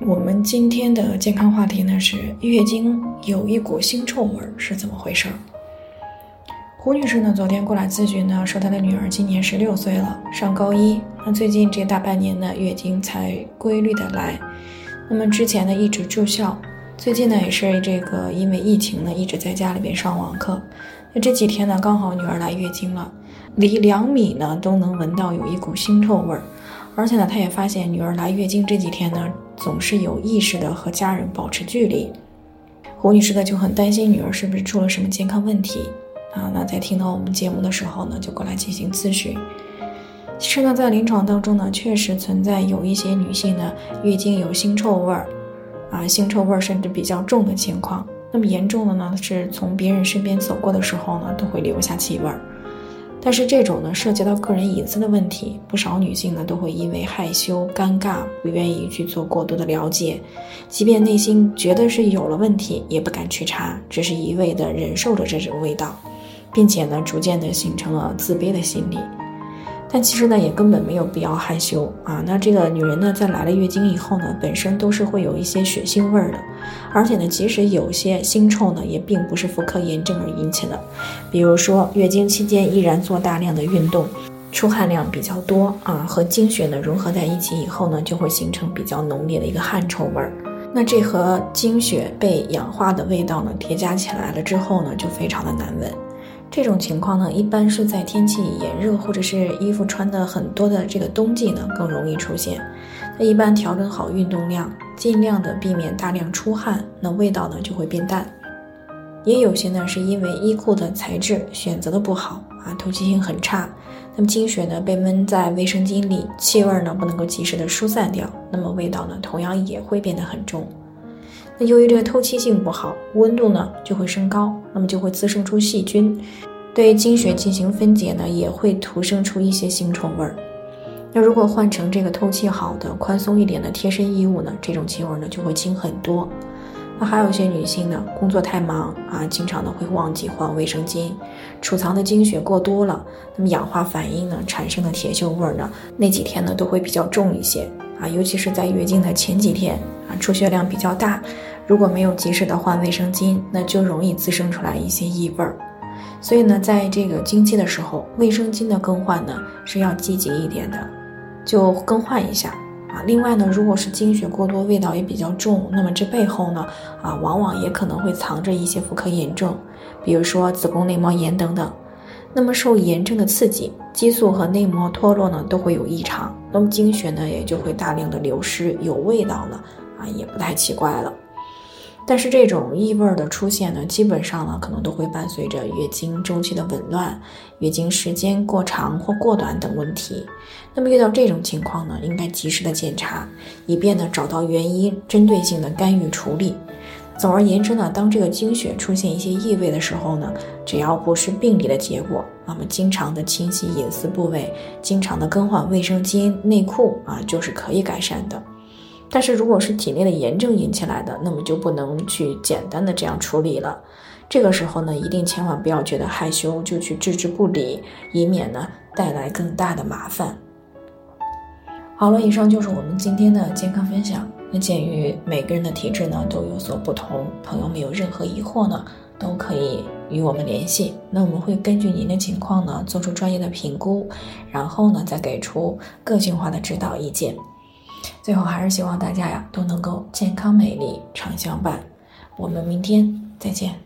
我们今天的健康话题呢是月经有一股腥臭味是怎么回事？胡女士呢昨天过来咨询呢，说她的女儿今年十六岁了，上高一，那最近这大半年呢月经才规律的来，那么之前呢一直住校，最近呢也是这个因为疫情呢一直在家里边上网课，那这几天呢刚好女儿来月经了，离两米呢都能闻到有一股腥臭味儿。而且呢，他也发现女儿来月经这几天呢，总是有意识的和家人保持距离。胡女士呢就很担心女儿是不是出了什么健康问题啊？那在听到我们节目的时候呢，就过来进行咨询。其实呢，在临床当中呢，确实存在有一些女性呢，月经有腥臭味儿，啊，腥臭味儿甚至比较重的情况。那么严重的呢，是从别人身边走过的时候呢，都会留下气味儿。但是这种呢，涉及到个人隐私的问题，不少女性呢都会因为害羞、尴尬，不愿意去做过多的了解，即便内心觉得是有了问题，也不敢去查，只是一味的忍受着这种味道，并且呢，逐渐的形成了自卑的心理。但其实呢，也根本没有必要害羞啊。那这个女人呢，在来了月经以后呢，本身都是会有一些血腥味儿的，而且呢，即使有些腥臭呢，也并不是妇科炎症而引起的。比如说，月经期间依然做大量的运动，出汗量比较多啊，和经血呢融合在一起以后呢，就会形成比较浓烈的一个汗臭味儿。那这和经血被氧化的味道呢叠加起来了之后呢，就非常的难闻。这种情况呢，一般是在天气炎热或者是衣服穿的很多的这个冬季呢，更容易出现。那一般调整好运动量，尽量的避免大量出汗，那味道呢就会变淡。也有些呢是因为衣裤的材质选择的不好啊，透气性很差，那么经血呢被闷在卫生巾里，气味呢不能够及时的疏散掉，那么味道呢同样也会变得很重。那由于这个透气性不好，温度呢就会升高，那么就会滋生出细菌，对经血进行分解呢，也会徒生出一些腥臭味儿。那如果换成这个透气好的、宽松一点的贴身衣物呢，这种气味呢就会轻很多。那还有一些女性呢，工作太忙啊，经常呢会忘记换卫生巾，储藏的经血过多了，那么氧化反应呢产生的铁锈味儿呢，那几天呢都会比较重一些啊，尤其是在月经的前几天。啊，出血量比较大，如果没有及时的换卫生巾，那就容易滋生出来一些异味儿。所以呢，在这个经期的时候，卫生巾的更换呢是要积极一点的，就更换一下啊。另外呢，如果是经血过多，味道也比较重，那么这背后呢，啊，往往也可能会藏着一些妇科炎症，比如说子宫内膜炎等等。那么受炎症的刺激，激素和内膜脱落呢都会有异常，那么经血呢也就会大量的流失，有味道了。啊，也不太奇怪了。但是这种异味的出现呢，基本上呢，可能都会伴随着月经周期的紊乱、月经时间过长或过短等问题。那么遇到这种情况呢，应该及时的检查，以便呢找到原因，针对性的干预处理。总而言之呢，当这个经血出现一些异味的时候呢，只要不是病理的结果，那么经常的清洗隐私部位，经常的更换卫生巾、内裤啊，就是可以改善的。但是如果是体内的炎症引起来的，那么就不能去简单的这样处理了。这个时候呢，一定千万不要觉得害羞就去置之不理，以免呢带来更大的麻烦。好了，以上就是我们今天的健康分享。那鉴于每个人的体质呢都有所不同，朋友们有任何疑惑呢，都可以与我们联系。那我们会根据您的情况呢做出专业的评估，然后呢再给出个性化的指导意见。最后还是希望大家呀都能够健康美丽常相伴，我们明天再见。